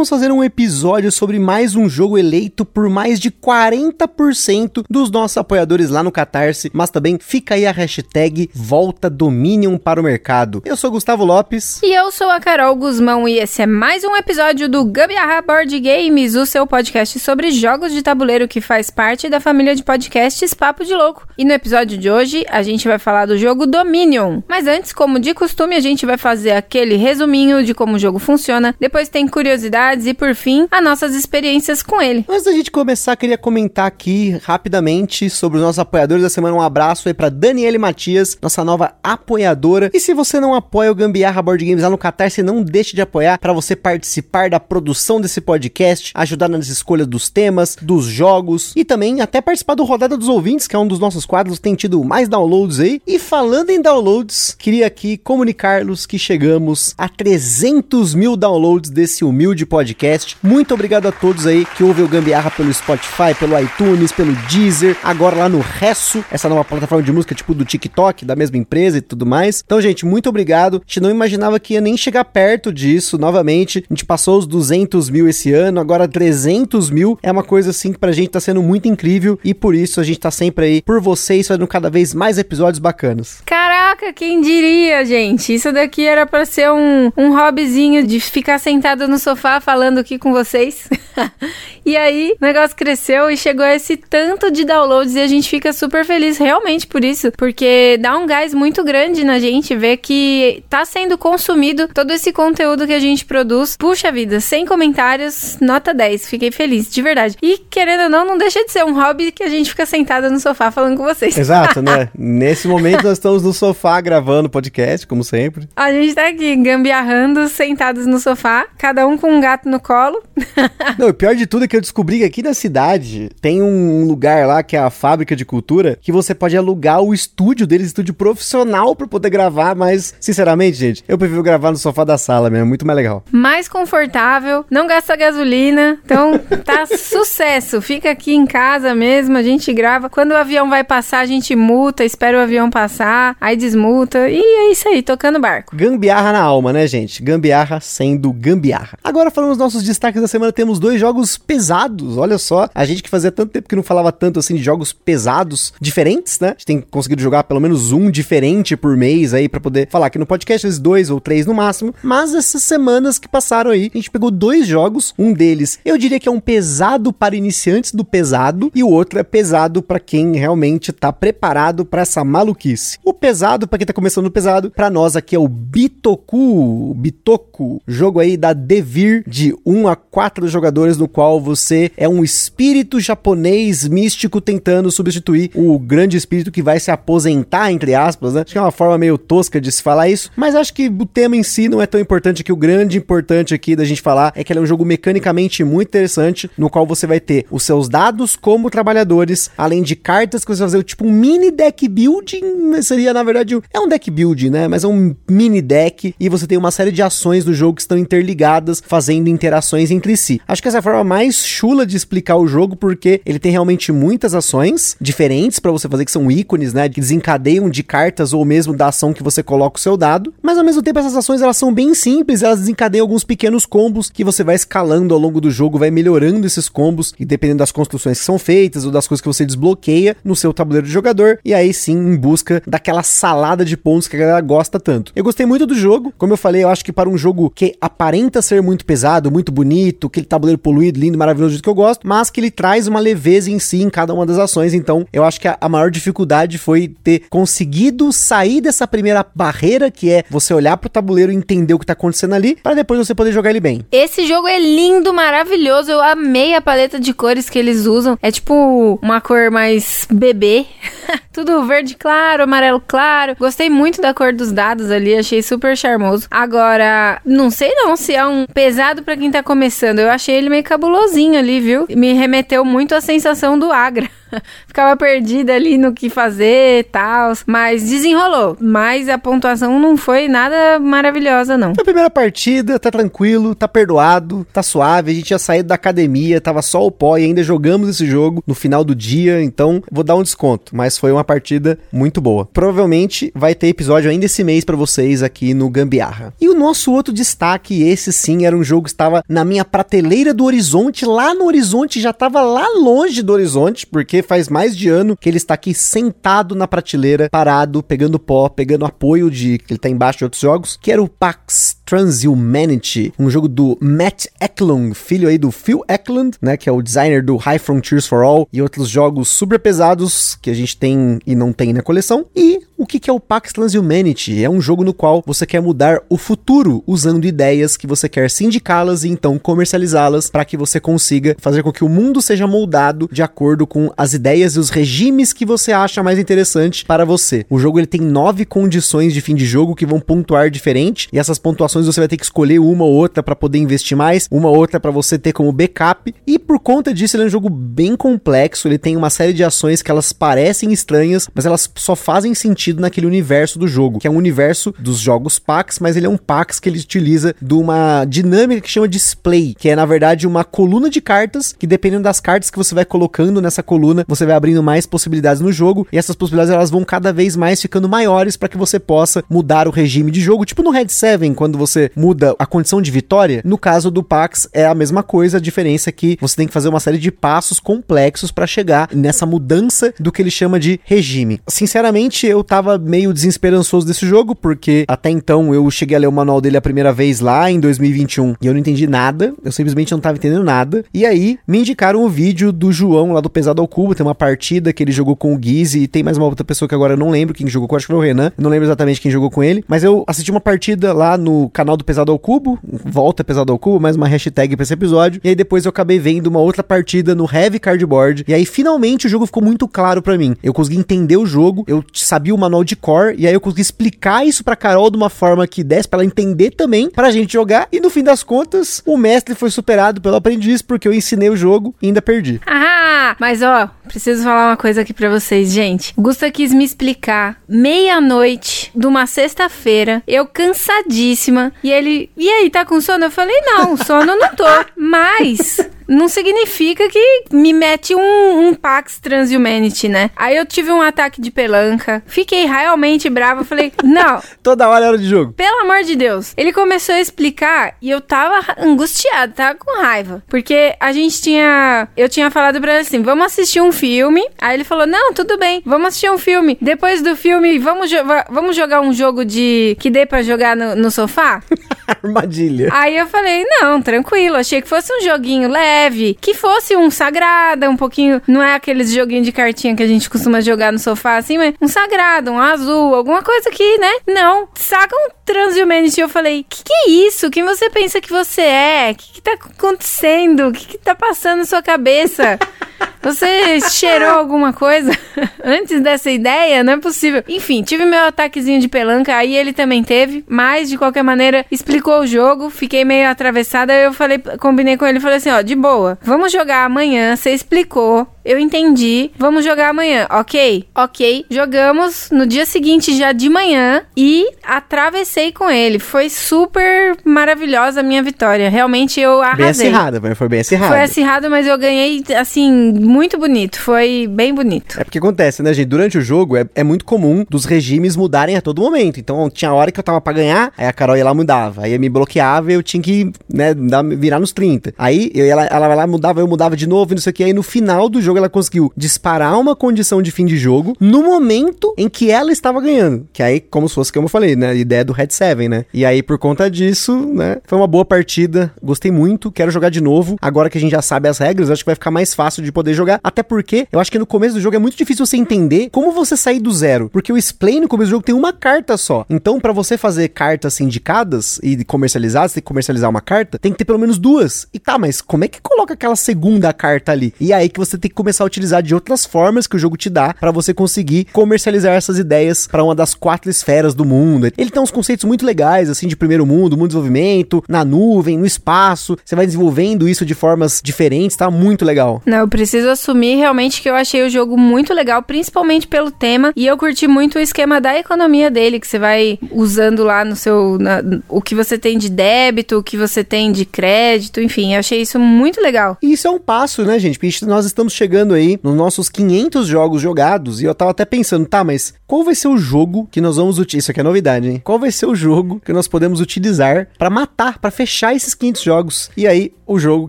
Vamos fazer um episódio sobre mais um jogo eleito por mais de 40% dos nossos apoiadores lá no Catarse, mas também fica aí a hashtag Volta Dominion para o mercado. Eu sou Gustavo Lopes. E eu sou a Carol Guzmão e esse é mais um episódio do Gambiarra Board Games, o seu podcast sobre jogos de tabuleiro que faz parte da família de podcasts Papo de Louco. E no episódio de hoje a gente vai falar do jogo Dominion. Mas antes, como de costume, a gente vai fazer aquele resuminho de como o jogo funciona, depois tem curiosidade curiosidades e, por fim, as nossas experiências com ele. Antes da gente começar, queria comentar aqui rapidamente sobre os nossos apoiadores da semana. Um abraço aí para Daniele Matias, nossa nova apoiadora. E se você não apoia o Gambiarra Board Games lá no Catarse, não deixe de apoiar para você participar da produção desse podcast, ajudar nas escolhas dos temas, dos jogos e também até participar do Rodada dos Ouvintes, que é um dos nossos quadros, tem tido mais downloads aí. E falando em downloads, queria aqui comunicar-los que chegamos a 300 mil downloads desse humilde humilde podcast. Muito obrigado a todos aí que ouvem o Gambiarra pelo Spotify, pelo iTunes, pelo Deezer, agora lá no Resso, essa nova plataforma de música tipo do TikTok, da mesma empresa e tudo mais. Então, gente, muito obrigado. A gente não imaginava que ia nem chegar perto disso novamente. A gente passou os 200 mil esse ano, agora 300 mil. É uma coisa assim que pra gente tá sendo muito incrível e por isso a gente tá sempre aí por vocês, fazendo cada vez mais episódios bacanas. Caraca, quem diria, gente? Isso daqui era para ser um, um hobbyzinho de ficar sentado no sofá falando aqui com vocês. e aí, o negócio cresceu e chegou a esse tanto de downloads e a gente fica super feliz realmente por isso, porque dá um gás muito grande na gente ver que tá sendo consumido todo esse conteúdo que a gente produz. Puxa vida, sem comentários, nota 10. Fiquei feliz, de verdade. E querendo ou não, não deixa de ser um hobby que a gente fica sentada no sofá falando com vocês. Exato, né? Nesse momento nós estamos no sofá gravando podcast, como sempre. A gente tá aqui gambiarrando, sentados no sofá, cada um com um gato no colo. Não, o pior de tudo é que eu descobri que aqui na cidade tem um lugar lá que é a fábrica de cultura que você pode alugar o estúdio deles, estúdio profissional para poder gravar, mas sinceramente, gente, eu prefiro gravar no sofá da sala mesmo, é muito mais legal. Mais confortável, não gasta gasolina, então tá sucesso. Fica aqui em casa mesmo, a gente grava. Quando o avião vai passar, a gente multa, espera o avião passar, aí desmulta e é isso aí, tocando barco. Gambiarra na alma, né, gente? Gambiarra sendo gambiarra. Agora Agora falando os nossos destaques da semana, temos dois jogos pesados. Olha só, a gente que fazia tanto tempo que não falava tanto assim de jogos pesados, diferentes, né? A gente tem conseguido jogar pelo menos um diferente por mês aí para poder falar aqui no podcast, dois ou três no máximo. Mas essas semanas que passaram aí, a gente pegou dois jogos, um deles eu diria que é um pesado para iniciantes do pesado e o outro é pesado para quem realmente tá preparado para essa maluquice. O pesado para quem tá começando o pesado, para nós aqui é o Bitoku, Bitoku, jogo aí da Devir de 1 a 4 jogadores, no qual você é um espírito japonês místico tentando substituir o grande espírito que vai se aposentar, entre aspas, né? Acho que é uma forma meio tosca de se falar isso, mas acho que o tema em si não é tão importante que o grande importante aqui da gente falar é que ele é um jogo mecanicamente muito interessante, no qual você vai ter os seus dados como trabalhadores, além de cartas que você vai fazer tipo um mini deck building, seria na verdade é um deck building, né? Mas é um mini deck e você tem uma série de ações do jogo que estão interligadas, fazendo interações entre si. Acho que essa é a forma mais chula de explicar o jogo, porque ele tem realmente muitas ações diferentes para você fazer, que são ícones, né? Que desencadeiam de cartas ou mesmo da ação que você coloca o seu dado. Mas ao mesmo tempo, essas ações elas são bem simples, elas desencadeiam alguns pequenos combos que você vai escalando ao longo do jogo, vai melhorando esses combos, e dependendo das construções que são feitas ou das coisas que você desbloqueia no seu tabuleiro de jogador, e aí sim em busca daquela salada de pontos que a galera gosta tanto. Eu gostei muito do jogo, como eu falei, eu acho que para um jogo que aparenta ser muito pesado, muito bonito, aquele tabuleiro poluído, lindo, maravilhoso, do que eu gosto, mas que ele traz uma leveza em si em cada uma das ações. Então, eu acho que a, a maior dificuldade foi ter conseguido sair dessa primeira barreira, que é você olhar pro tabuleiro e entender o que tá acontecendo ali, para depois você poder jogar ele bem. Esse jogo é lindo, maravilhoso. Eu amei a paleta de cores que eles usam. É tipo uma cor mais bebê. Tudo verde claro, amarelo claro. Gostei muito da cor dos dados ali, achei super charmoso. Agora, não sei não se é um pesado para quem tá começando. Eu achei ele meio cabulosinho ali, viu? Me remeteu muito à sensação do Agra. ficava perdida ali no que fazer e tal. Mas desenrolou. Mas a pontuação não foi nada maravilhosa, não. A primeira partida, tá tranquilo, tá perdoado, tá suave. A gente tinha saído da academia, tava só o pó e ainda jogamos esse jogo no final do dia. Então vou dar um desconto. Mas foi uma partida muito boa. Provavelmente vai ter episódio ainda esse mês para vocês aqui no Gambiarra. E o nosso outro destaque, esse sim, era um jogo que estava na minha prateleira do horizonte, lá no horizonte, já tava lá longe do horizonte, porque faz mais de ano que ele está aqui sentado na prateleira, parado, pegando pó, pegando apoio de que ele tá embaixo de outros jogos, que era o Pax Transhumanity, um jogo do Matt Eklund, filho aí do Phil Eklund, né, que é o designer do High Frontiers for All e outros jogos super pesados que a gente tem e não tem na coleção. E o que, é o Pax Transhumanity? É um jogo no qual você quer mudar o futuro usando ideias que você quer sindicá-las e então comercializá-las para que você consiga fazer com que o mundo seja moldado de acordo com as ideias e os regimes que você acha mais interessante para você. O jogo ele tem nove condições de fim de jogo que vão pontuar diferente e essas pontuações você vai ter que escolher uma ou outra para poder investir mais, uma ou outra para você ter como backup e por conta disso ele é um jogo bem complexo, ele tem uma série de ações que elas parecem estranhas, mas elas só fazem sentido naquele universo do jogo, que é um universo dos jogos PAX, mas ele é um PAX que ele utiliza de uma dinâmica que chama display, que é na verdade uma coluna de cartas que dependendo das cartas que você vai colocando nessa coluna, você vai abrindo mais possibilidades no jogo e essas possibilidades elas vão cada vez mais ficando maiores para que você possa mudar o regime de jogo, tipo no Red 7, quando você muda a condição de vitória. No caso do Pax é a mesma coisa, a diferença é que você tem que fazer uma série de passos complexos para chegar nessa mudança do que ele chama de regime. Sinceramente, eu tava meio desesperançoso desse jogo, porque até então eu cheguei a ler o manual dele a primeira vez lá em 2021 e eu não entendi nada, eu simplesmente não tava entendendo nada. E aí me indicaram o vídeo do João lá do Pesado ao Cubo, tem uma partida que ele jogou com o Gizzy e tem mais uma outra pessoa que agora eu não lembro quem jogou com, acho que foi o Renan, não lembro exatamente quem jogou com ele, mas eu assisti uma partida lá no canal do Pesado ao Cubo, volta Pesado ao Cubo, mais uma hashtag pra esse episódio, e aí depois eu acabei vendo uma outra partida no Heavy Cardboard, e aí finalmente o jogo ficou muito claro para mim. Eu consegui entender o jogo, eu sabia o manual de core, e aí eu consegui explicar isso pra Carol de uma forma que desse pra ela entender também, pra gente jogar, e no fim das contas, o mestre foi superado pelo aprendiz, porque eu ensinei o jogo e ainda perdi. Ah, mas ó, preciso falar uma coisa aqui pra vocês, gente. Gusta quis me explicar meia-noite de uma sexta-feira, eu cansadíssima, e ele, e aí, tá com sono? Eu falei, não, sono não tô, mas não significa que me mete um, um Pax Transhumanity, né? Aí eu tive um ataque de pelanca, fiquei realmente brava, falei, não. Toda hora era de jogo. Pelo amor de Deus. Ele começou a explicar e eu tava angustiada, tava com raiva. Porque a gente tinha. Eu tinha falado pra ele assim: vamos assistir um filme. Aí ele falou: não, tudo bem, vamos assistir um filme. Depois do filme, vamos, jo vamos jogar um jogo de. que dê pra jogar no, no sofá? Armadilha. Aí eu falei, não, tranquilo. Achei que fosse um joguinho leve, que fosse um sagrada, um pouquinho. Não é aqueles joguinhos de cartinha que a gente costuma jogar no sofá assim, mas um sagrado, um azul, alguma coisa que, né? Não. Saca um Transhumanity. Eu falei, que que é isso? Quem você pensa que você é? O que, que tá acontecendo? O que, que tá passando na sua cabeça? Você cheirou alguma coisa antes dessa ideia? Não é possível. Enfim, tive meu ataquezinho de pelanca, aí ele também teve, mas de qualquer maneira explicou o jogo, fiquei meio atravessada, eu falei, combinei com ele, falei assim, ó, de boa, vamos jogar amanhã, você explicou, eu entendi, vamos jogar amanhã, ok? Ok, jogamos no dia seguinte já de manhã e atravessei com ele, foi super maravilhosa a minha vitória, realmente eu arrasei. Bem acirrada, mas foi bem acirrada. Foi acirrado, mas eu ganhei, assim, muito bonito, foi bem bonito. É porque acontece, né, gente? Durante o jogo é, é muito comum dos regimes mudarem a todo momento. Então tinha hora que eu tava pra ganhar, aí a Carol ia lá mudava. Aí me bloqueava e eu tinha que, né, virar nos 30. Aí eu, ela, ela lá mudava, eu mudava de novo e não sei o que. Aí no final do jogo ela conseguiu disparar uma condição de fim de jogo no momento em que ela estava ganhando. Que aí, como se fosse, como eu falei, né? Ideia do Red 7, né? E aí, por conta disso, né? Foi uma boa partida. Gostei muito. Quero jogar de novo. Agora que a gente já sabe as regras, acho que vai ficar mais fácil de poder jogar. Até porque eu acho que no começo do jogo é muito difícil você entender como você sair do zero. Porque o Explain no começo do jogo tem uma carta só. Então, para você fazer cartas indicadas e comercializadas, tem que comercializar uma carta, tem que ter pelo menos duas. E tá, mas como é que coloca aquela segunda carta ali? E é aí que você tem que começar a utilizar de outras formas que o jogo te dá para você conseguir comercializar essas ideias para uma das quatro esferas do mundo. Ele tem uns conceitos muito legais, assim, de primeiro mundo, mundo de desenvolvimento, na nuvem, no espaço. Você vai desenvolvendo isso de formas diferentes, tá muito legal. Não, eu preciso assumir realmente que eu achei o jogo muito legal, principalmente pelo tema, e eu curti muito o esquema da economia dele, que você vai usando lá no seu. Na, o que você tem de débito, o que você tem de crédito, enfim, eu achei isso muito legal. E isso é um passo, né, gente? Porque nós estamos chegando aí nos nossos 500 jogos jogados, e eu tava até pensando, tá, mas qual vai ser o jogo que nós vamos utilizar? Isso aqui é novidade, hein? Qual vai ser o jogo que nós podemos utilizar para matar, para fechar esses 500 jogos? E aí, o jogo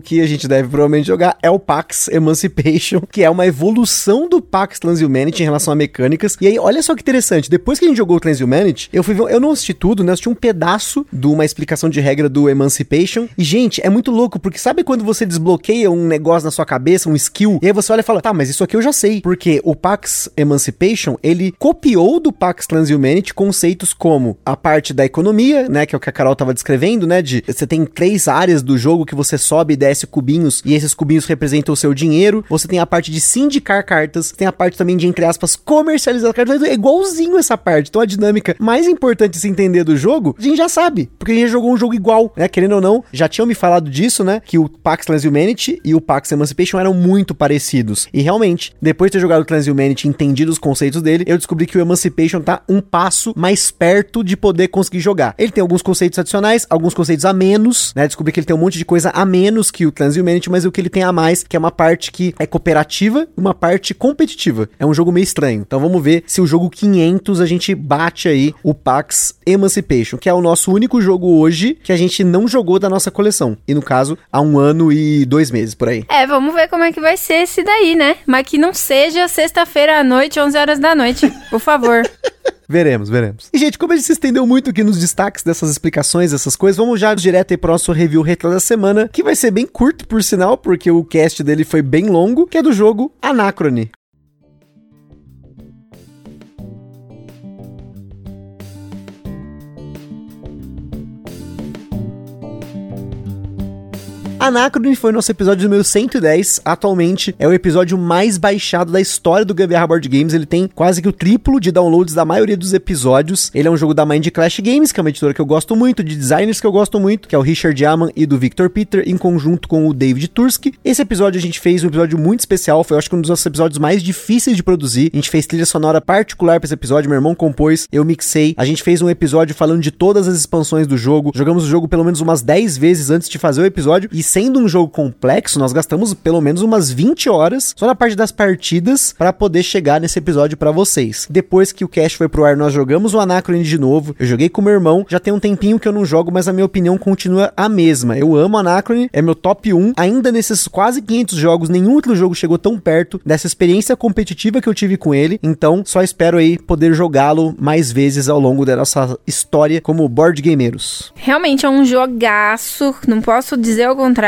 que a gente deve provavelmente jogar é o Pax Emancipation, que é uma evolução do Pax Transhumanity em relação a mecânicas. E aí, olha só que interessante, depois que a gente jogou o Transhumanity, eu fui ver, eu não assisti tudo, né? Eu assisti um pedaço de uma explicação de regra do Emancipation. E, gente, é muito louco, porque sabe quando você desbloqueia um negócio na sua cabeça, um skill, e aí você olha e fala, tá, mas isso aqui eu já sei. Porque o Pax Emancipation, ele copiou do Pax Transhumanity conceitos como a parte da economia, né? Que é o que a Carol tava descrevendo, né? De você tem três áreas do jogo que você sobe e desce cubinhos, e esses cubinhos representam o seu dinheiro. Você tem a parte de sindicar cartas, tem a parte também de, entre aspas, comercializar cartas. É igualzinho essa parte. Então a dinâmica mais importante de se entender do jogo, a gente já sabe, porque a gente já jogou um jogo igual, né? Querendo ou não, já tinham me falado disso, né? Que o Pax Transhumanity e o Pax Emancipation eram muito parecidos. E realmente, depois de ter jogado Transhumanity e entendido os conceitos dele, eu descobri que o Emancipation tá um passo mais perto de poder conseguir jogar. Ele tem alguns conceitos adicionais, alguns conceitos a menos, né? Descobri que ele tem um monte de coisa a menos que o Transhumanity, mas o que ele tem a mais, que é uma parte que é cooperativa e uma parte competitiva. É um jogo meio estranho. Então vamos ver se o jogo 500 a gente bate aí o Pax Emancipation, que é o nosso único jogo hoje que a gente não jogou da nossa coleção. E no caso, há um ano e dois meses por aí. É, vamos ver como é que vai ser esse daí, né? Mas que não seja sexta-feira à noite, 11 horas da noite, por favor. Veremos, veremos. E, gente, como a gente se estendeu muito aqui nos destaques dessas explicações, dessas coisas, vamos já direto aí pro nosso review retro da semana, que vai ser bem curto, por sinal, porque o cast dele foi bem longo, que é do jogo Anacrone. Anacrone foi nosso episódio número 110. Atualmente é o episódio mais baixado da história do Gambiarra Board Games. Ele tem quase que o triplo de downloads da maioria dos episódios. Ele é um jogo da Mind Clash Games, que é uma editora que eu gosto muito, de designers que eu gosto muito, que é o Richard Yaman e do Victor Peter, em conjunto com o David Tursky. Esse episódio a gente fez um episódio muito especial, foi acho que um dos nossos episódios mais difíceis de produzir. A gente fez trilha sonora particular para esse episódio, meu irmão compôs, eu mixei. A gente fez um episódio falando de todas as expansões do jogo. Jogamos o jogo pelo menos umas 10 vezes antes de fazer o episódio e sendo um jogo complexo, nós gastamos pelo menos umas 20 horas só na parte das partidas para poder chegar nesse episódio para vocês. Depois que o cast foi pro ar, nós jogamos o Anacrone de novo. Eu joguei com meu irmão, já tem um tempinho que eu não jogo, mas a minha opinião continua a mesma. Eu amo Anacrone, é meu top 1. Ainda nesses quase 500 jogos, nenhum outro jogo chegou tão perto dessa experiência competitiva que eu tive com ele. Então, só espero aí poder jogá-lo mais vezes ao longo da nossa história como board gameiros. Realmente é um jogaço, não posso dizer o contrário,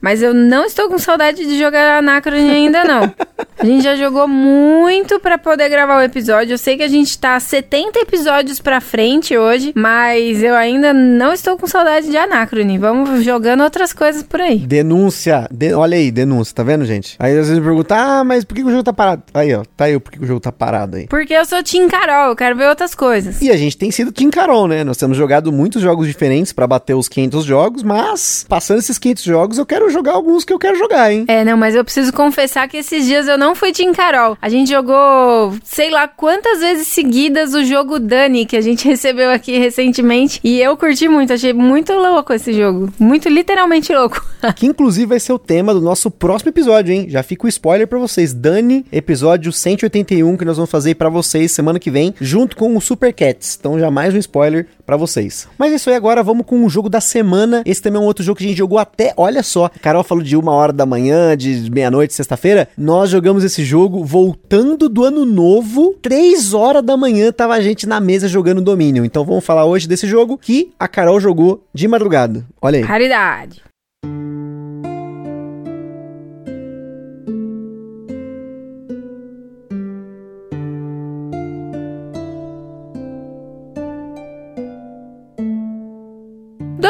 mas eu não estou com saudade de jogar Anacrone ainda não. A gente já jogou muito para poder gravar o episódio. Eu sei que a gente tá 70 episódios pra frente hoje, mas eu ainda não estou com saudade de Anacrone. Vamos jogando outras coisas por aí. Denúncia. De- olha aí, denúncia, tá vendo, gente? Aí às vezes me pergunta, ah, mas por que que o jogo tá parado? Aí, ó, tá aí por que que o jogo tá parado aí. Porque eu sou Tim Carol, eu quero ver outras coisas. E a gente tem sido Team Carol, né? Nós temos jogado muitos jogos diferentes pra bater os 500 jogos, mas passando esses 500 jogos, eu quero jogar alguns que eu quero jogar, hein? É, não, mas eu preciso confessar que esses dias eu não fui Tim Carol. A gente jogou, sei lá quantas vezes seguidas o jogo Dani, que a gente recebeu aqui recentemente. E eu curti muito, achei muito louco esse jogo. Muito literalmente louco. que inclusive vai ser o tema do nosso próximo episódio, hein? Já fica o spoiler pra vocês. Dani, episódio 181 que nós vamos fazer pra vocês semana que vem, junto com o Super Cats. Então já mais um spoiler pra vocês. Mas é isso aí agora, vamos com o jogo da semana. Esse também é um outro jogo que a gente jogou até, olha só, a Carol falou de uma hora da manhã, de meia-noite, sexta-feira. Nós jogamos esse jogo voltando do ano novo, três horas da manhã tava a gente na mesa jogando Domínio. Então vamos falar hoje desse jogo que a Carol jogou de madrugada. Olha aí. Raridade.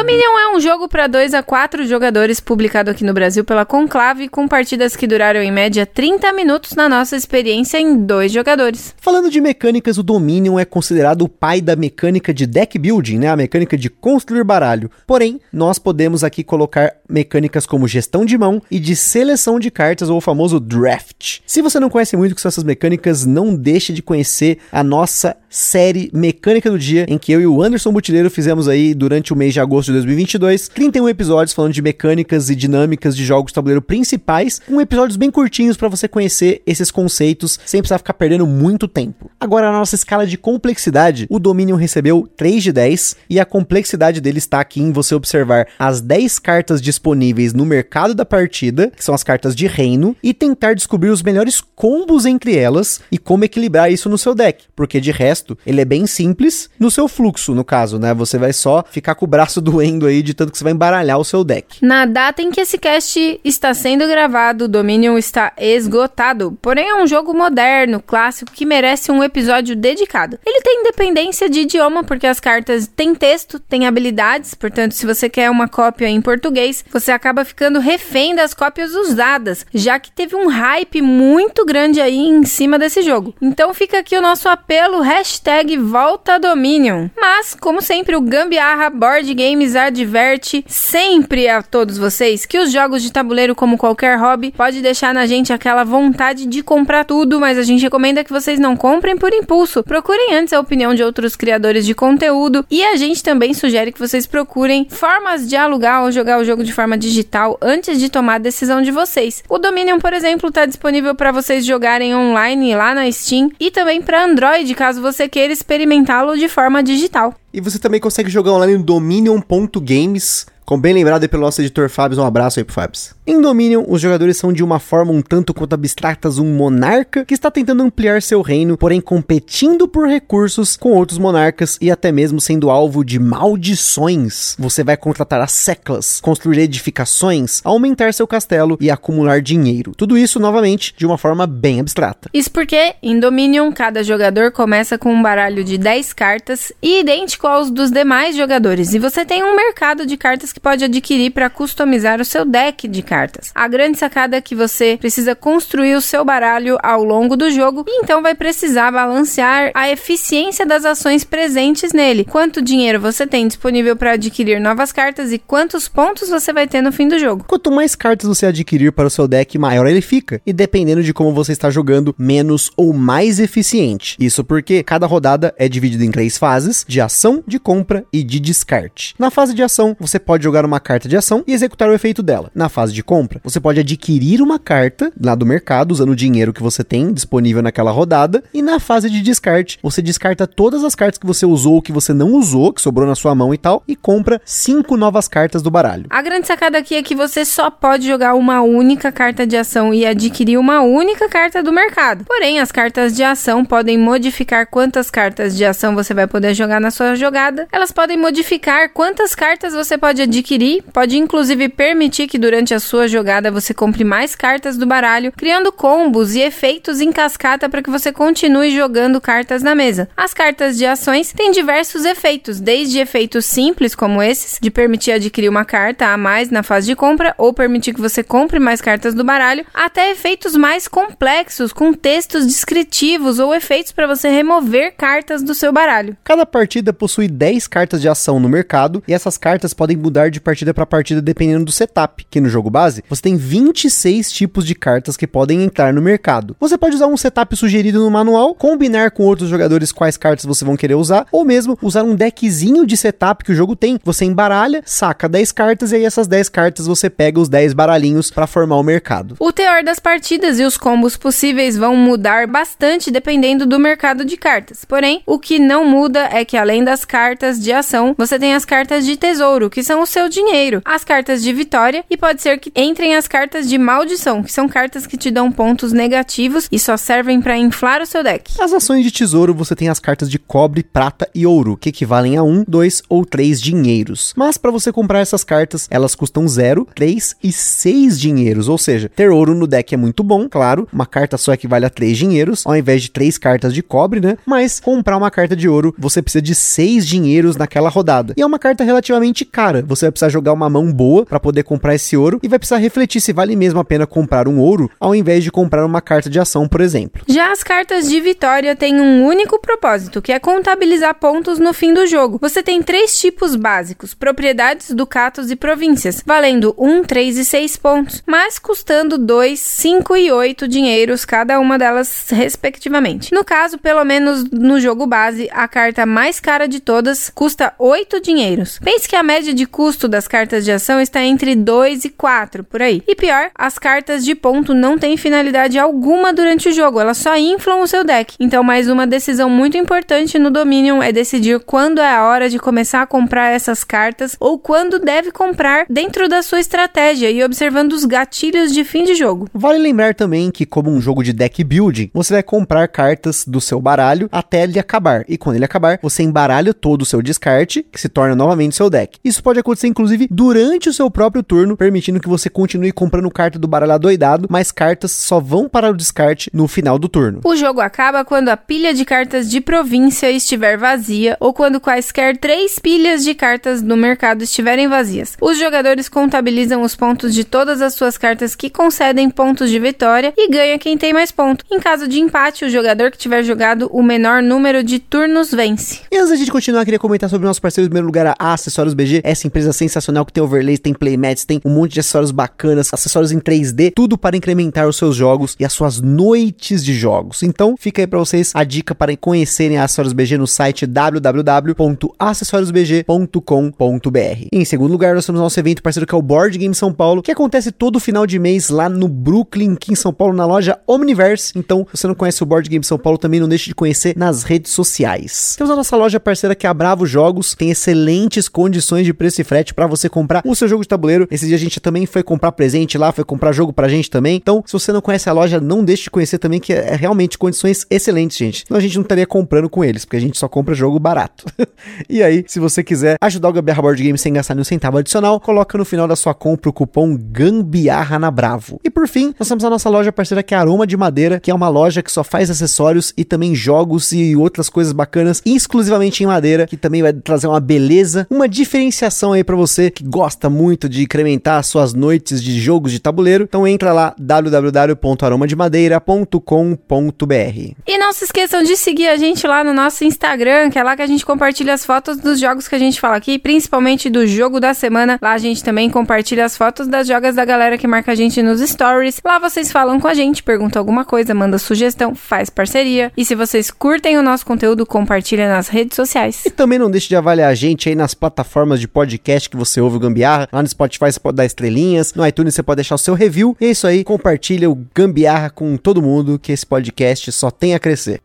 Dominion é um jogo para 2 a 4 jogadores publicado aqui no Brasil pela Conclave, com partidas que duraram em média 30 minutos na nossa experiência em dois jogadores. Falando de mecânicas, o Dominion é considerado o pai da mecânica de deck building, né? A mecânica de construir baralho. Porém, nós podemos aqui colocar mecânicas como gestão de mão e de seleção de cartas, ou o famoso draft. Se você não conhece muito o que são essas mecânicas, não deixe de conhecer a nossa série Mecânica do Dia, em que eu e o Anderson Butileiro fizemos aí durante o mês de agosto de 2022, 31 episódios falando de mecânicas e dinâmicas de jogos de tabuleiro principais, com episódios bem curtinhos para você conhecer esses conceitos sem precisar ficar perdendo muito tempo. Agora, na nossa escala de complexidade, o Dominion recebeu 3 de 10 e a complexidade dele está aqui em você observar as 10 cartas disponíveis no mercado da partida, que são as cartas de reino, e tentar descobrir os melhores combos entre elas e como equilibrar isso no seu deck, porque de resto ele é bem simples no seu fluxo, no caso, né? Você vai só ficar com o braço doendo aí de tanto que você vai embaralhar o seu deck. Na data em que esse cast está sendo gravado, o Dominion está esgotado, porém é um jogo moderno, clássico, que merece um episódio dedicado. Ele tem independência de idioma, porque as cartas têm texto, têm habilidades, portanto, se você quer uma cópia em português, você acaba ficando refém das cópias usadas, já que teve um hype muito grande aí em cima desse jogo. Então fica aqui o nosso apelo, hashtag volta Dominion. Mas, como sempre, o Gambiarra Board Games adverte sempre a todos vocês que os jogos de tabuleiro, como qualquer hobby, pode deixar na gente aquela vontade de comprar tudo, mas a gente recomenda que vocês não comprem por impulso. Procurem antes a opinião de outros criadores de conteúdo e a gente também sugere que vocês procurem formas de alugar ou jogar o jogo de forma digital antes de tomar a decisão de vocês. O Dominion, por exemplo, está disponível para vocês jogarem online lá na Steam e também para Android, caso você queira experimentá-lo de forma digital. E você também consegue jogar online no dominion.games como bem lembrado aí pelo nosso editor Fábio, um abraço aí pro Fábio. Em Dominion, os jogadores são de uma forma um tanto quanto abstratas um monarca que está tentando ampliar seu reino, porém competindo por recursos com outros monarcas e até mesmo sendo alvo de maldições. Você vai contratar as seclas, construir edificações, aumentar seu castelo e acumular dinheiro. Tudo isso, novamente, de uma forma bem abstrata. Isso porque, em Dominion, cada jogador começa com um baralho de 10 cartas e idêntico aos dos demais jogadores, e você tem um mercado de cartas que pode adquirir para customizar o seu deck de cartas. A grande sacada é que você precisa construir o seu baralho ao longo do jogo e então vai precisar balancear a eficiência das ações presentes nele. Quanto dinheiro você tem disponível para adquirir novas cartas e quantos pontos você vai ter no fim do jogo. Quanto mais cartas você adquirir para o seu deck, maior ele fica. E dependendo de como você está jogando, menos ou mais eficiente. Isso porque cada rodada é dividida em três fases: de ação, de compra e de descarte. Na fase de ação, você pode jogar uma carta de ação e executar o efeito dela. Na fase de compra, você pode adquirir uma carta lá do mercado usando o dinheiro que você tem disponível naquela rodada. E na fase de descarte, você descarta todas as cartas que você usou ou que você não usou, que sobrou na sua mão e tal, e compra cinco novas cartas do baralho. A grande sacada aqui é que você só pode jogar uma única carta de ação e adquirir uma única carta do mercado. Porém, as cartas de ação podem modificar quantas cartas de ação você vai poder jogar na sua jogada. Elas podem modificar quantas cartas você pode adquirir adquirir pode inclusive permitir que durante a sua jogada você compre mais cartas do baralho, criando combos e efeitos em cascata para que você continue jogando cartas na mesa. As cartas de ações têm diversos efeitos, desde efeitos simples como esses, de permitir adquirir uma carta a mais na fase de compra ou permitir que você compre mais cartas do baralho, até efeitos mais complexos com textos descritivos ou efeitos para você remover cartas do seu baralho. Cada partida possui 10 cartas de ação no mercado e essas cartas podem mudar de partida para partida dependendo do setup, que no jogo base você tem 26 tipos de cartas que podem entrar no mercado. Você pode usar um setup sugerido no manual, combinar com outros jogadores quais cartas você vão querer usar, ou mesmo usar um deckzinho de setup que o jogo tem. Você embaralha, saca 10 cartas e aí essas 10 cartas você pega os 10 baralhinhos para formar o mercado. O teor das partidas e os combos possíveis vão mudar bastante dependendo do mercado de cartas. Porém, o que não muda é que além das cartas de ação, você tem as cartas de tesouro, que são os seu dinheiro, as cartas de vitória e pode ser que entrem as cartas de maldição, que são cartas que te dão pontos negativos e só servem para inflar o seu deck. As ações de tesouro você tem as cartas de cobre, prata e ouro, que equivalem a 1, 2 ou 3 dinheiros. Mas para você comprar essas cartas, elas custam 0, 3 e 6 dinheiros, ou seja, ter ouro no deck é muito bom, claro, uma carta só equivale a 3 dinheiros, ao invés de 3 cartas de cobre, né? Mas comprar uma carta de ouro, você precisa de 6 dinheiros naquela rodada. E é uma carta relativamente cara, você vai precisar jogar uma mão boa para poder comprar esse ouro e vai precisar refletir se vale mesmo a pena comprar um ouro ao invés de comprar uma carta de ação, por exemplo. Já as cartas de vitória têm um único propósito, que é contabilizar pontos no fim do jogo. Você tem três tipos básicos: propriedades, ducatos e províncias, valendo 1, 3 e 6 pontos, mas custando 2, 5 e 8 dinheiros cada uma delas, respectivamente. No caso, pelo menos no jogo base, a carta mais cara de todas custa 8 dinheiros. Pense que a média de custo das cartas de ação está entre 2 e 4, por aí. E pior, as cartas de ponto não têm finalidade alguma durante o jogo, elas só inflam o seu deck. Então, mais uma decisão muito importante no Dominion é decidir quando é a hora de começar a comprar essas cartas ou quando deve comprar dentro da sua estratégia e observando os gatilhos de fim de jogo. Vale lembrar também que, como um jogo de deck building, você vai comprar cartas do seu baralho até ele acabar. E quando ele acabar, você embaralha todo o seu descarte, que se torna novamente seu deck. Isso pode acontecer, inclusive, durante o seu próprio turno, permitindo que você continue comprando carta do baralho adoidado, mas cartas só vão para o descarte no final do turno. O jogo acaba quando a pilha de cartas de província estiver vazia ou quando quaisquer três pilhas de cartas no mercado estiverem vazias. Os jogadores contabilizam os pontos de todas as suas cartas que concedem pontos de vitória e ganha quem tem mais pontos. Em caso de empate, o jogador que tiver jogado o menor número de turnos vence. E antes da gente continuar, queria comentar sobre nossos parceiros. Em primeiro lugar, a Acessórios BG, essa empresa sensacional que tem overlays, tem playmats, tem um monte de acessórios bacanas, acessórios em 3D, tudo para incrementar os seus jogos e as suas noites de jogos. Então, fica aí para vocês a dica para conhecerem a Acessórios BG no site www.acessoriosbg.com.br. Em segundo lugar, nós temos nosso evento parceiro que é o Board Game São Paulo, que acontece todo final de mês lá no Brooklyn, aqui em São Paulo, na loja Omniverse. Então, se você não conhece o Board Game São Paulo, também não deixe de conhecer nas redes sociais. Temos a nossa loja parceira que é a Bravo Jogos, tem excelentes condições de preço e frete para você comprar o seu jogo de tabuleiro. Esse dia a gente também foi comprar presente lá, foi comprar jogo pra gente também. Então, se você não conhece a loja, não deixe de conhecer também, que é realmente condições excelentes, gente. Senão a gente não estaria comprando com eles, porque a gente só compra jogo barato. e aí, se você quiser ajudar o Gambiarra Board Game sem gastar nenhum centavo adicional, coloca no final da sua compra o cupom Gambiarra na Bravo. E por fim, nós temos a nossa loja parceira que é Aroma de Madeira, que é uma loja que só faz acessórios e também jogos e outras coisas bacanas, exclusivamente em madeira, que também vai trazer uma beleza, uma diferenciação aí para você que gosta muito de incrementar suas noites de jogos de tabuleiro. Então entra lá www.aromademadeira.com.br. E não se esqueçam de seguir a gente lá no nosso Instagram, que é lá que a gente compartilha as fotos dos jogos que a gente fala aqui, principalmente do jogo da semana. Lá a gente também compartilha as fotos das jogas da galera que marca a gente nos stories. Lá vocês falam com a gente, perguntam alguma coisa, manda sugestão, faz parceria. E se vocês curtem o nosso conteúdo, compartilha nas redes sociais. E também não deixe de avaliar a gente aí nas plataformas de podcast que você ouve o Gambiarra. Lá no Spotify você pode dar estrelinhas, no iTunes você pode deixar o seu review. E é isso aí, compartilha o Gambiarra com todo mundo, que esse podcast só tem a crescer.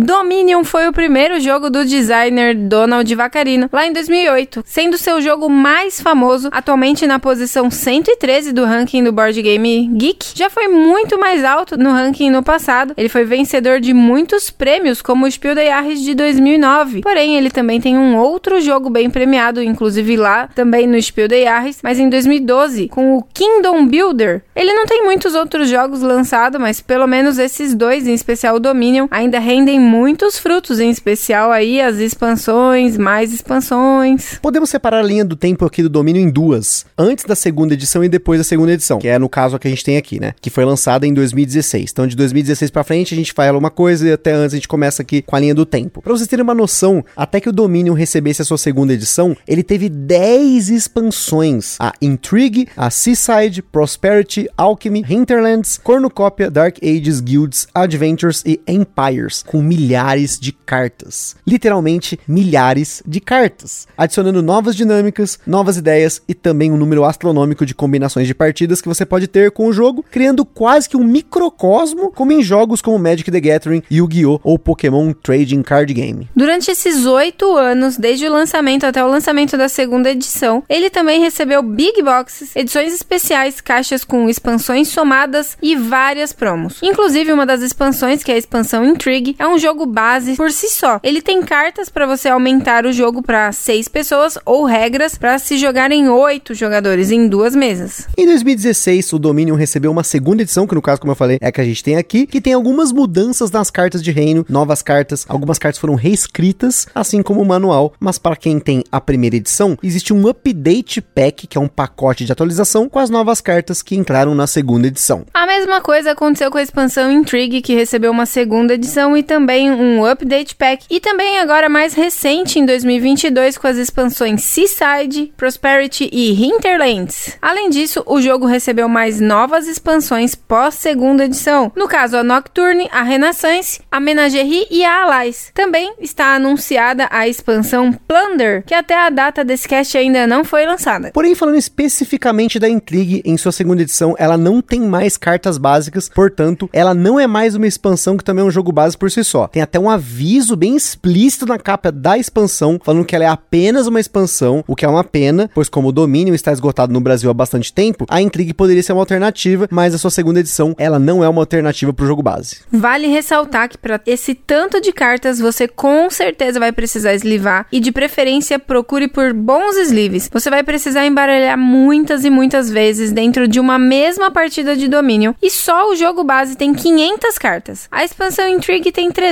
Dominion foi o primeiro jogo do designer Donald Vaccarino, lá em 2008, sendo seu jogo mais famoso, atualmente na posição 113 do ranking do Board Game Geek. Já foi muito mais alto no ranking no passado. Ele foi vencedor de muitos prêmios, como o Spiel des Jahres de 2009. Porém, ele também tem um outro jogo bem premiado, inclusive lá também no Spiel des Jahres, mas em 2012, com o Kingdom Builder. Ele não tem muitos outros jogos lançados, mas pelo menos esses dois, em especial o Dominion, ainda rendem muitos frutos, em especial aí as expansões, mais expansões. Podemos separar a linha do tempo aqui do domínio em duas: antes da segunda edição e depois da segunda edição, que é no caso a que a gente tem aqui, né? Que foi lançada em 2016. Então, de 2016 para frente, a gente fala uma coisa e até antes a gente começa aqui com a linha do tempo. Para vocês terem uma noção, até que o Dominion recebesse a sua segunda edição, ele teve 10 expansões: a Intrigue, a Seaside, Prosperity, Alchemy, Hinterlands, Cornucopia, Dark Ages, Guilds, Adventures e Empires, com milhares de cartas. Literalmente milhares de cartas, adicionando novas dinâmicas, novas ideias e também um número astronômico de combinações de partidas que você pode ter com o jogo, criando quase que um microcosmo, como em jogos como Magic the Gathering, Yu-Gi-Oh! ou Pokémon Trading Card Game. Durante esses oito anos, desde o lançamento até o lançamento da segunda edição, ele também recebeu Big Boxes, edições especiais, caixas com expansões somadas e várias promos. Inclusive, uma das expansões, que é a expansão Intrigue, é um jogo base por si só. Ele tem cartas para você aumentar o jogo para seis pessoas ou regras para se jogar em oito jogadores em duas mesas. Em 2016, o Dominion recebeu uma segunda edição, que no caso, como eu falei, é a que a gente tem aqui, que tem algumas mudanças nas cartas de reino, novas cartas, algumas cartas foram reescritas, assim como o manual, mas para quem tem a primeira edição, existe um update pack, que é um pacote de atualização com as novas cartas que entraram na segunda edição. A mesma coisa aconteceu com a expansão Intrigue, que recebeu uma segunda edição e também um update pack, e também agora mais recente em 2022 com as expansões Seaside, Prosperity e Hinterlands. Além disso, o jogo recebeu mais novas expansões pós segunda edição, no caso a Nocturne, a Renaissance, a Menagerie e a Allies. Também está anunciada a expansão Plunder, que até a data desse cast ainda não foi lançada. Porém, falando especificamente da Intrigue, em sua segunda edição, ela não tem mais cartas básicas, portanto, ela não é mais uma expansão que também é um jogo base por si só. Tem até um aviso bem explícito na capa da expansão, falando que ela é apenas uma expansão, o que é uma pena, pois como o domínio está esgotado no Brasil há bastante tempo, a Intrigue poderia ser uma alternativa, mas a sua segunda edição, ela não é uma alternativa para o jogo base. Vale ressaltar que para esse tanto de cartas, você com certeza vai precisar eslivar e de preferência procure por bons sleeves. Você vai precisar embaralhar muitas e muitas vezes dentro de uma mesma partida de domínio e só o jogo base tem 500 cartas. A expansão Intrigue tem 300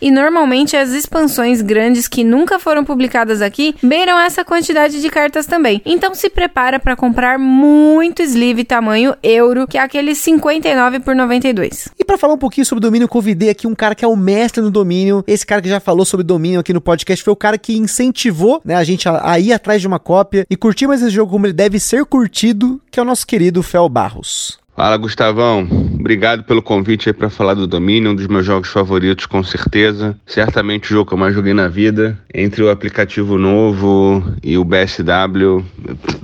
e normalmente as expansões grandes que nunca foram publicadas aqui beiram essa quantidade de cartas também. Então se prepara para comprar muito sleeve tamanho euro, que é aquele 59 por 92. E para falar um pouquinho sobre domínio, convidei aqui um cara que é o mestre no domínio. Esse cara que já falou sobre domínio aqui no podcast foi o cara que incentivou né, a gente a, a ir atrás de uma cópia e curtir mais esse jogo como ele deve ser curtido, que é o nosso querido Fel Barros. Fala Gustavão, obrigado pelo convite aí para falar do Domínio, um dos meus jogos favoritos com certeza. Certamente o jogo que eu mais joguei na vida. Entre o aplicativo novo e o BSW,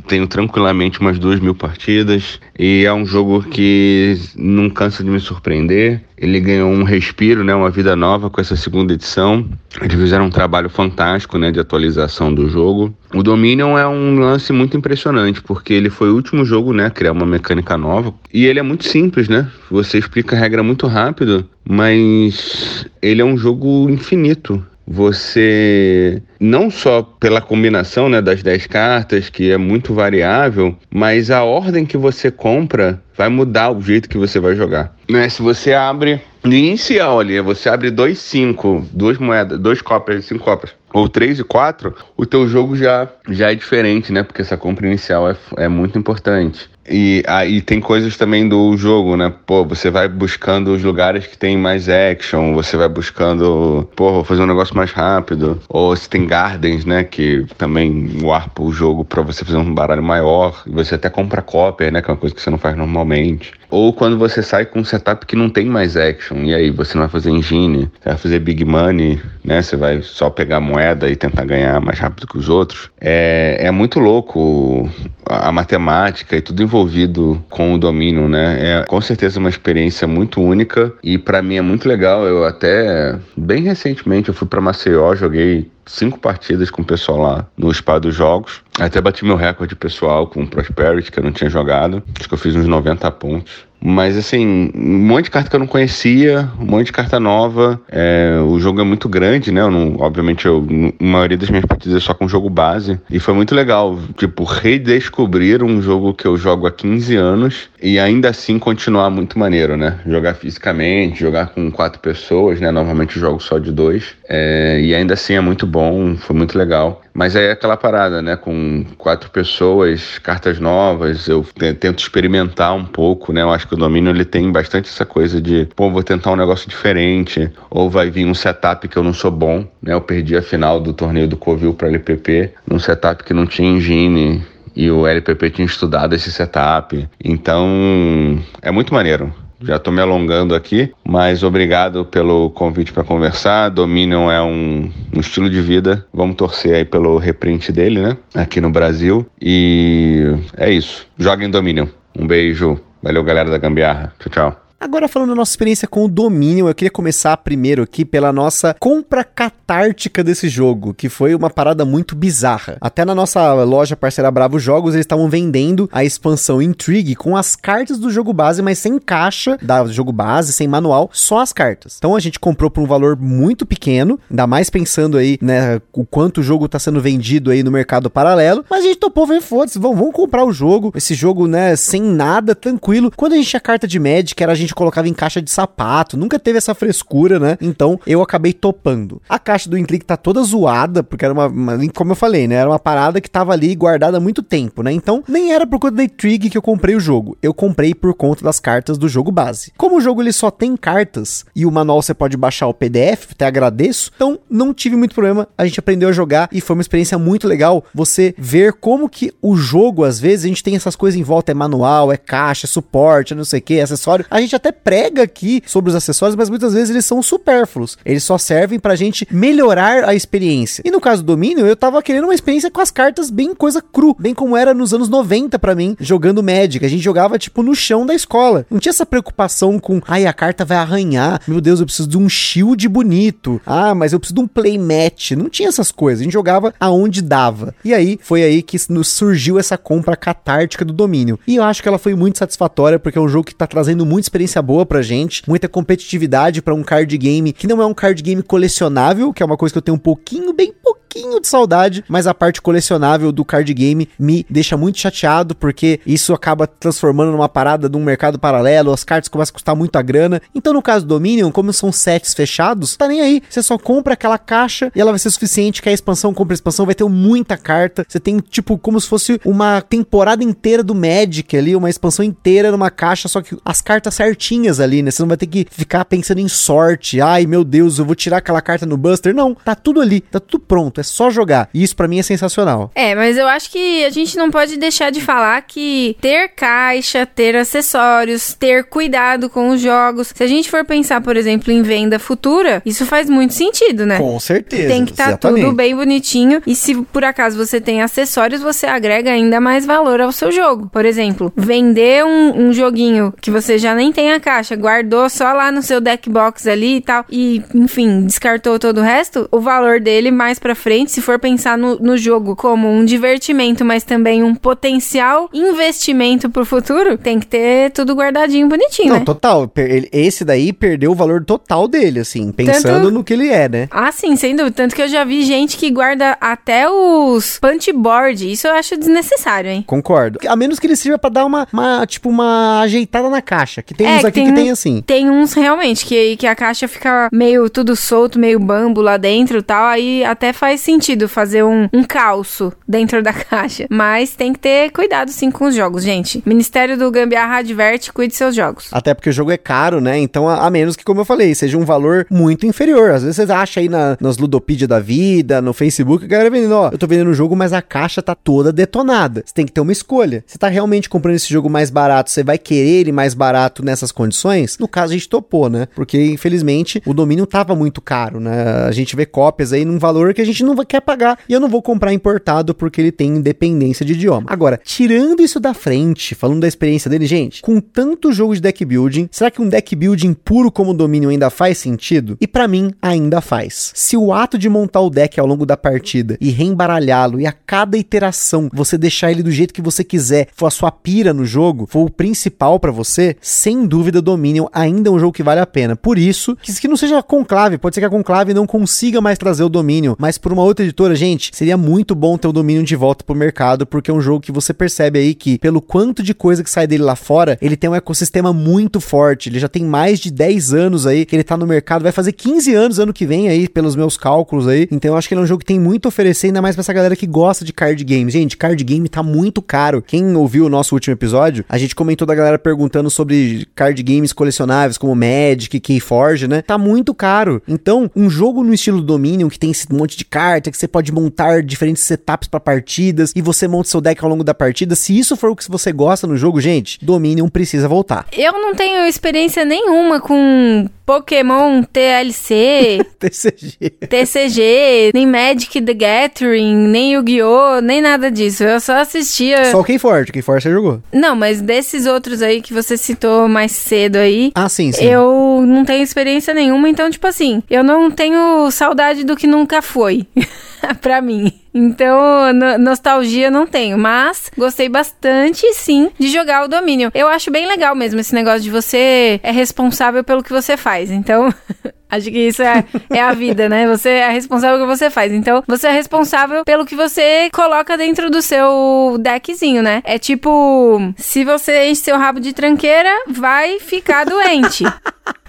tenho tranquilamente umas duas mil partidas. E é um jogo que não cansa de me surpreender. Ele ganhou um respiro, né, uma vida nova com essa segunda edição. Eles fizeram um trabalho fantástico né, de atualização do jogo. O Dominion é um lance muito impressionante, porque ele foi o último jogo né, a criar uma mecânica nova. E ele é muito simples, né? Você explica a regra muito rápido, mas ele é um jogo infinito você não só pela combinação né, das 10 cartas, que é muito variável, mas a ordem que você compra vai mudar o jeito que você vai jogar. Né? Se você abre no inicial ali, você abre dois cinco, duas moedas, dois copos, cinco copos, ou três e quatro, o teu jogo já, já é diferente, né? Porque essa compra inicial é, é muito importante. E aí tem coisas também do jogo, né? Pô, você vai buscando os lugares que tem mais action, você vai buscando, pô, vou fazer um negócio mais rápido. Ou se tem gardens, né? Que também warpa o jogo para você fazer um baralho maior. E você até compra cópia, né? Que é uma coisa que você não faz normalmente. Ou quando você sai com um setup que não tem mais action. E aí você não vai fazer engine, você vai fazer big money, né? Você vai só pegar moeda e tentar ganhar mais rápido que os outros. É, é muito louco a matemática e tudo envolvido com o domínio, né? É com certeza uma experiência muito única e para mim é muito legal. Eu até bem recentemente eu fui para Maceió, joguei cinco partidas com o pessoal lá no Spa dos Jogos. Até bati meu recorde pessoal com o Prosperity, que eu não tinha jogado. Acho que eu fiz uns 90 pontos. Mas assim, um monte de carta que eu não conhecia, um monte de carta nova. É, o jogo é muito grande, né? Eu não, obviamente, eu, a maioria das minhas partidas é só com jogo base. E foi muito legal, tipo, redescobrir um jogo que eu jogo há 15 anos e ainda assim continuar muito maneiro, né? Jogar fisicamente, jogar com quatro pessoas, né? Normalmente jogo só de dois. É, e ainda assim é muito bom, foi muito legal. Mas aí é aquela parada, né? Com quatro pessoas, cartas novas, eu tento experimentar um pouco, né? Eu acho que o domínio ele tem bastante essa coisa de, pô, vou tentar um negócio diferente, ou vai vir um setup que eu não sou bom, né? Eu perdi a final do torneio do Covil para LPP, num setup que não tinha engine, e o LPP tinha estudado esse setup. Então, é muito maneiro Já tô me alongando aqui, mas obrigado pelo convite para conversar. Dominion é um, um estilo de vida. Vamos torcer aí pelo reprint dele, né? Aqui no Brasil. E é isso. Joguem Dominion. Um beijo. Valeu, galera da Gambiarra. Tchau, tchau. Agora falando da nossa experiência com o Dominion, eu queria começar primeiro aqui pela nossa compra catártica desse jogo, que foi uma parada muito bizarra. Até na nossa loja parceira Bravo Jogos, eles estavam vendendo a expansão Intrigue com as cartas do jogo base, mas sem caixa da jogo base, sem manual, só as cartas. Então a gente comprou por um valor muito pequeno, ainda mais pensando aí, né, o quanto o jogo tá sendo vendido aí no mercado paralelo, mas a gente topou, ver foda-se, vamos, vamos comprar o jogo, esse jogo, né, sem nada, tranquilo. Quando a gente tinha carta de Magic, era a gente gente colocava em caixa de sapato, nunca teve essa frescura, né? Então eu acabei topando. A caixa do Intrigue tá toda zoada, porque era uma, uma, como eu falei, né? Era uma parada que tava ali guardada há muito tempo, né? Então nem era por conta da Intrigue que eu comprei o jogo. Eu comprei por conta das cartas do jogo base. Como o jogo ele só tem cartas e o manual você pode baixar o PDF, até agradeço. Então não tive muito problema, a gente aprendeu a jogar e foi uma experiência muito legal você ver como que o jogo às vezes a gente tem essas coisas em volta, é manual, é caixa, é suporte, é não sei o que, acessório. A gente até prega aqui sobre os acessórios, mas muitas vezes eles são supérfluos. Eles só servem pra gente melhorar a experiência. E no caso do Domínio, eu tava querendo uma experiência com as cartas bem coisa cru, bem como era nos anos 90 para mim, jogando Magic. A gente jogava tipo no chão da escola. Não tinha essa preocupação com, ai, a carta vai arranhar. Meu Deus, eu preciso de um shield bonito. Ah, mas eu preciso de um playmat. Não tinha essas coisas. A gente jogava aonde dava. E aí foi aí que nos surgiu essa compra catártica do domínio. E eu acho que ela foi muito satisfatória porque é um jogo que tá trazendo muita experiência experiência boa pra gente, muita competitividade para um card game que não é um card game colecionável, que é uma coisa que eu tenho um pouquinho, bem pouquinho de saudade, mas a parte colecionável do card game me deixa muito chateado, porque isso acaba transformando numa parada de um mercado paralelo, as cartas começam a custar muita grana. Então, no caso do Dominion, como são sets fechados, tá nem aí. Você só compra aquela caixa e ela vai ser suficiente que a expansão compra a expansão, vai ter muita carta. Você tem, tipo, como se fosse uma temporada inteira do Magic ali, uma expansão inteira numa caixa, só que as cartas certinhas ali, né? Você não vai ter que ficar pensando em sorte. Ai, meu Deus, eu vou tirar aquela carta no Buster. Não, tá tudo ali, tá tudo pronto, é só jogar. E isso para mim é sensacional. É, mas eu acho que a gente não pode deixar de falar que ter caixa, ter acessórios, ter cuidado com os jogos. Se a gente for pensar, por exemplo, em venda futura, isso faz muito sentido, né? Com certeza. Tem que estar tá tudo bem bonitinho. E se por acaso você tem acessórios, você agrega ainda mais valor ao seu jogo. Por exemplo, vender um, um joguinho que você já nem tem a caixa, guardou só lá no seu deck box ali e tal, e enfim, descartou todo o resto, o valor dele mais pra frente, se for pensar no, no jogo como um divertimento, mas também um potencial investimento pro futuro, tem que ter tudo guardadinho bonitinho, Não, né? total. Esse daí perdeu o valor total dele, assim, pensando Tanto... no que ele é, né? Ah, sim, sem dúvida. Tanto que eu já vi gente que guarda até os punch board. Isso eu acho desnecessário, hein? Concordo. A menos que ele sirva para dar uma, uma, tipo, uma ajeitada na caixa. Que tem é, uns aqui tem, que tem assim. Tem uns realmente que, que a caixa fica meio tudo solto, meio bambo lá dentro e tal. Aí até faz sentido fazer um, um calço dentro da caixa. Mas tem que ter cuidado sim com os jogos, gente. Ministério do Gambiarra adverte, cuide seus jogos. Até porque o jogo é caro, né? Então, a, a menos que, como eu falei, seja um valor muito inferior. Às vezes você acha aí na, nas Ludopedia da vida, no Facebook, a galera vendendo, ó, eu tô vendendo o jogo, mas a caixa tá toda detonada. Você tem que ter uma escolha. Você tá realmente comprando esse jogo mais barato, você vai querer ele mais barato nessas condições? No caso, a gente topou, né? Porque, infelizmente, o domínio tava muito caro, né? A gente vê cópias aí num valor que a gente não quer pagar. E eu não vou comprar importado porque ele tem independência de idioma. Agora, tirando isso da frente, falando da experiência dele, gente, com tanto jogo de deck building, será que um deck building puro como o domínio ainda faz sentido? E para mim, ainda faz. Se o ato de montar o deck ao longo da partida e reembaralhá-lo e a cada iteração você deixar ele do jeito que você quiser, for a sua pira no jogo, for o principal para você, sem dúvida Dominion ainda é um jogo que vale a pena. Por isso, que, não seja Conclave, pode ser que a Conclave não consiga mais trazer o Dominion, mas por uma outra editora, gente, seria muito bom ter o Dominion de volta pro mercado, porque é um jogo que você percebe aí que, pelo quanto de coisa que sai dele lá fora, ele tem um ecossistema muito forte. Ele já tem mais de 10 anos aí que ele tá no mercado, vai fazer 15 anos ano que vem aí, pelos meus cálculos aí. Então eu acho que ele é um jogo que tem muito a oferecer, ainda mais pra essa galera que gosta de card games. Gente, card game tá muito caro. Quem ouviu o nosso último episódio, a gente comentou da galera perguntando sobre card games colecionáveis como Magic, Keyforge, né? Tá muito caro. Então, um jogo no estilo Dominion que tem esse monte de carta carta, que você pode montar diferentes setups para partidas e você monta seu deck ao longo da partida. Se isso for o que você gosta no jogo, gente, Dominion precisa voltar. Eu não tenho experiência nenhuma com Pokémon TLC, TCG. TCG, nem Magic the Gathering, nem Yu-Gi-Oh!, nem nada disso. Eu só assistia. Só o Keyforge, o Keyforge você jogou. Não, mas desses outros aí que você citou mais cedo aí, Ah, sim, sim. eu não tenho experiência nenhuma, então, tipo assim, eu não tenho saudade do que nunca foi. pra mim. Então, no- nostalgia não tenho, mas gostei bastante, sim, de jogar o domínio. Eu acho bem legal mesmo esse negócio de você é responsável pelo que você faz. Então, acho que isso é, é a vida, né? Você é responsável pelo que você faz. Então, você é responsável pelo que você coloca dentro do seu deckzinho, né? É tipo, se você enche seu rabo de tranqueira, vai ficar doente.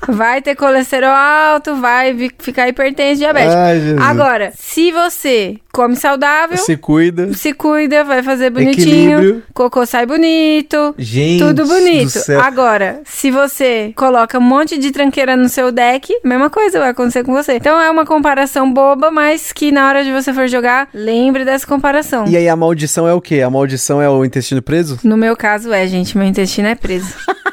Vai ter colesterol alto, vai ficar hipertenso, diabético. Ai. Agora, se você come saudável, Se cuida. se cuida, vai fazer bonitinho, Equilíbrio. cocô sai bonito, Gente tudo do bonito. Agora, se você coloca um monte de tranqueira no seu deck, mesma coisa vai acontecer com você. Então é uma comparação boba, mas que na hora de você for jogar, lembre dessa comparação. E aí a maldição é o quê? A maldição é o intestino preso? No meu caso é, gente, meu intestino é preso.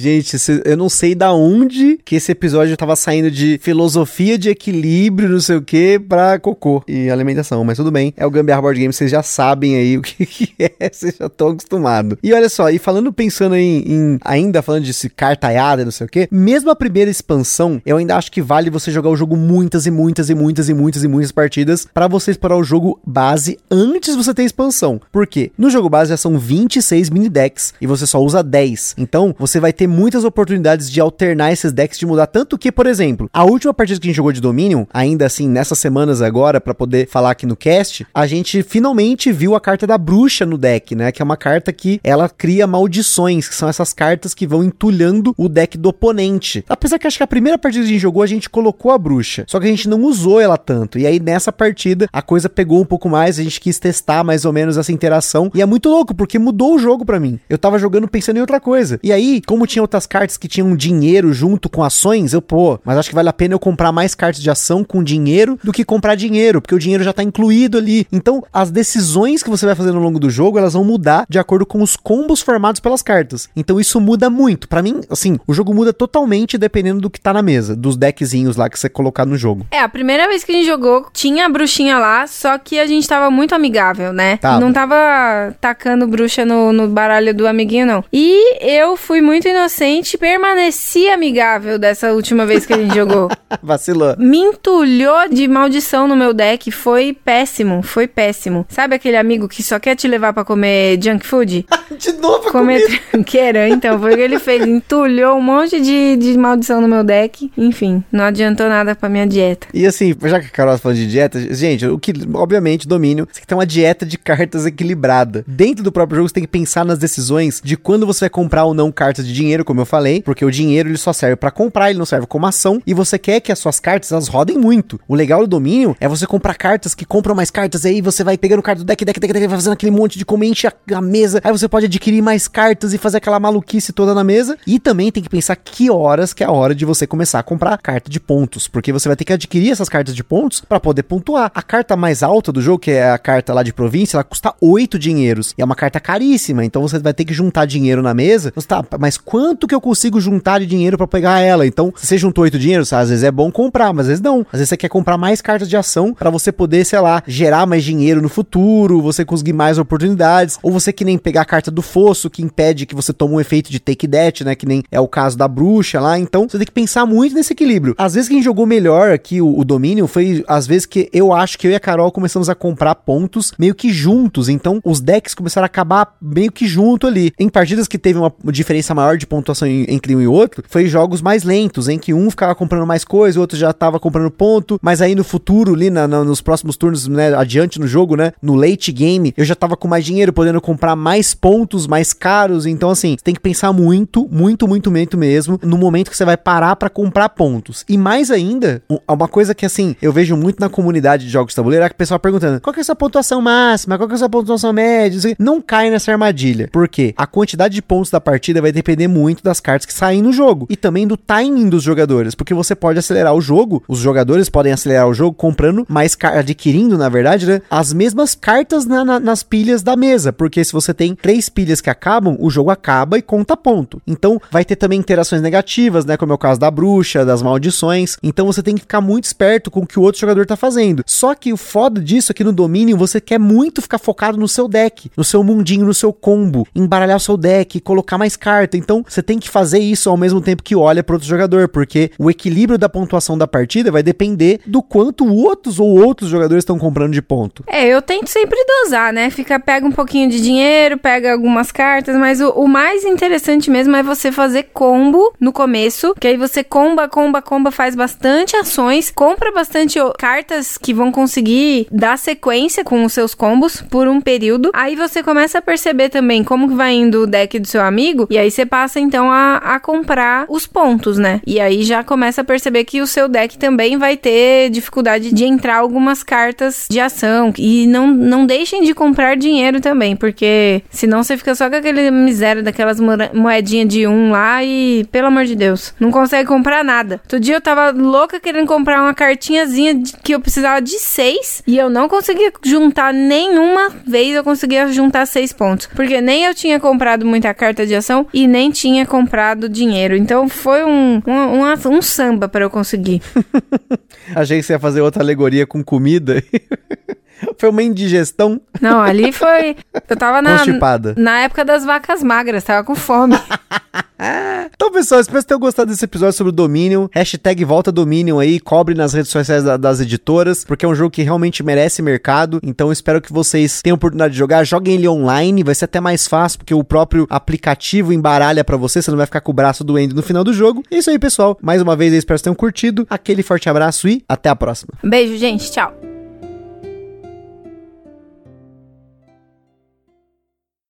Gente, eu não sei da onde que esse episódio tava saindo de filosofia de equilíbrio, não sei o que, pra cocô e alimentação, mas tudo bem. É o Gambiarra Board Game, vocês já sabem aí o que, que é, vocês já estão acostumados. E olha só, e falando, pensando em, em- ainda falando de cartaiada, não sei o que, mesmo a primeira expansão, eu ainda acho que vale você jogar o jogo muitas e muitas e muitas e muitas e muitas partidas pra você explorar o jogo base antes de você ter expansão. Por quê? No jogo base já são 26 mini decks e você só usa 10. Então, você vai ter muitas oportunidades de alternar esses decks, de mudar. Tanto que, por exemplo, a última partida que a gente jogou de Dominion, ainda assim, nessas semanas agora, pra poder falar aqui no cast, a gente finalmente viu a carta da bruxa no deck, né? Que é uma carta que ela cria maldições, que são essas cartas que vão entulhando o deck do oponente. Apesar que acho que a primeira partida que a gente jogou, a gente colocou a bruxa. Só que a gente não usou ela tanto. E aí, nessa partida, a coisa pegou um pouco mais, a gente quis testar mais ou menos essa interação. E é muito louco, porque mudou o jogo pra mim. Eu tava jogando pensando em outra coisa. E aí, como tinha outras cartas que tinham dinheiro junto com ações, eu, pô, mas acho que vale a pena eu comprar mais cartas de ação com dinheiro do que comprar dinheiro, porque o dinheiro já tá incluído ali. Então, as decisões que você vai fazer ao longo do jogo, elas vão mudar de acordo com os combos formados pelas cartas. Então, isso muda muito. Pra mim, assim, o jogo muda totalmente dependendo do que tá na mesa, dos deckzinhos lá que você colocar no jogo. É, a primeira vez que a gente jogou, tinha a bruxinha lá, só que a gente tava muito amigável, né? Tava. Não tava tacando bruxa no, no baralho do amiguinho, não. E eu fui muito inocente, permaneci amigável dessa última vez que a gente jogou. Vacilou. Me entulhou de maldição no meu deck, foi péssimo, foi péssimo. Sabe aquele amigo que só quer te levar pra comer junk food? De novo, Comer tranqueira, então, foi o que ele fez. Entulhou um monte de, de maldição no meu deck. Enfim, não adiantou nada pra minha dieta. E assim, já que a Carol tá falando de dieta, gente, o que, obviamente, domínio, você tem que ter uma dieta de cartas equilibrada. Dentro do próprio jogo, você tem que pensar nas decisões de quando você vai comprar ou não cartas de dinheiro, como eu falei, porque o dinheiro ele só serve pra comprar, ele não serve como ação, e você quer que as suas cartas elas rodem muito. O legal do domínio é você comprar cartas que compram mais cartas, aí você vai pegando carta do deck, deck, deck, deck, vai fazendo aquele monte de como enche a, a mesa, aí você pode adquirir mais cartas e fazer aquela maluquice toda na mesa. E também tem que pensar que horas que é a hora de você começar a comprar carta de pontos, porque você vai ter que adquirir essas cartas de pontos pra poder pontuar. A carta mais alta do jogo, que é a carta lá de província, ela custa 8 dinheiros. E é uma carta caríssima, então você vai ter que juntar dinheiro na mesa. Você tá, mas quanto que eu consigo juntar de dinheiro pra pegar ela? Então, se você juntou 8 dinheiros, às vezes é bom comprar, mas às vezes não. Às vezes você quer comprar mais cartas de ação pra você poder, sei lá, gerar mais dinheiro no futuro, você conseguir mais oportunidades, ou você que nem pegar a carta do fosso, que impede que você tome um efeito de take that, né? Que nem é o caso da bruxa lá. Então, você tem que pensar muito nesse equilíbrio. Às vezes quem jogou melhor aqui o, o domínio foi, às vezes, que eu acho que eu e a Carol começamos a comprar pontos meio que juntos. Então, os decks começaram a acabar meio que junto ali. Em partidas que teve uma diferença maior de pontuação entre um e outro, foi jogos mais lentos, em que um ficava comprando mais coisa, o outro já tava comprando ponto, mas aí no futuro, ali na- na- nos próximos turnos, né, adiante no jogo, né, no late game, eu já tava com mais dinheiro, podendo comprar mais pontos, mais caros, então assim, tem que pensar muito, muito, muito, muito mesmo, no momento que você vai parar pra comprar pontos. E mais ainda, u- uma coisa que assim, eu vejo muito na comunidade de jogos de tabuleiro, é que o pessoal perguntando, qual que é a sua pontuação máxima, qual que é a sua pontuação média, não cai nessa armadilha, porque a quantidade de pontos da partida vai depender muito das cartas que saem no jogo e também do timing dos jogadores, porque você pode acelerar o jogo, os jogadores podem acelerar o jogo comprando mais adquirindo, na verdade, né, as mesmas cartas na, na, nas pilhas da mesa, porque se você tem três pilhas que acabam, o jogo acaba e conta ponto. Então vai ter também interações negativas, né, como é o caso da bruxa, das maldições. Então você tem que ficar muito esperto com o que o outro jogador tá fazendo. Só que o foda disso aqui no domínio, você quer muito ficar focado no seu deck, no seu mundinho, no seu combo, embaralhar o seu deck, colocar mais carta. Então você tem que fazer isso ao mesmo tempo que olha para outro jogador, porque o equilíbrio da pontuação da partida vai depender do quanto outros ou outros jogadores estão comprando de ponto. É, eu tento sempre dosar, né? Fica, pega um pouquinho de dinheiro, pega algumas cartas, mas o, o mais interessante mesmo é você fazer combo no começo, que aí você comba, comba, comba, faz bastante ações, compra bastante cartas que vão conseguir dar sequência com os seus combos por um período. Aí você começa a perceber também como que vai indo o deck do seu amigo, e aí você passa então a, a comprar os pontos, né? E aí já começa a perceber que o seu deck também vai ter dificuldade de entrar algumas cartas de ação. E não, não deixem de comprar dinheiro também, porque senão você fica só com aquele miséria daquelas moedinhas de um lá e, pelo amor de Deus, não consegue comprar nada. Outro dia eu tava louca querendo comprar uma cartinhazinha de, que eu precisava de seis e eu não conseguia juntar nenhuma vez, eu conseguia juntar seis pontos. Porque nem eu tinha comprado muita carta de ação e nem tinha comprado dinheiro. Então foi um, um, um, um samba para eu conseguir. Achei que você ia fazer outra alegoria com comida. Foi uma indigestão? Não, ali foi. Eu tava na, na época das vacas magras, tava com fome. então, pessoal, espero que tenham gostado desse episódio sobre o Dominion. Hashtag volta Dominion aí, cobre nas redes sociais da, das editoras, porque é um jogo que realmente merece mercado. Então, espero que vocês tenham oportunidade de jogar. Joguem ele online, vai ser até mais fácil, porque o próprio aplicativo embaralha para você, você não vai ficar com o braço doendo no final do jogo. É isso aí, pessoal. Mais uma vez, espero que tenham curtido. Aquele forte abraço e até a próxima. Beijo, gente. Tchau.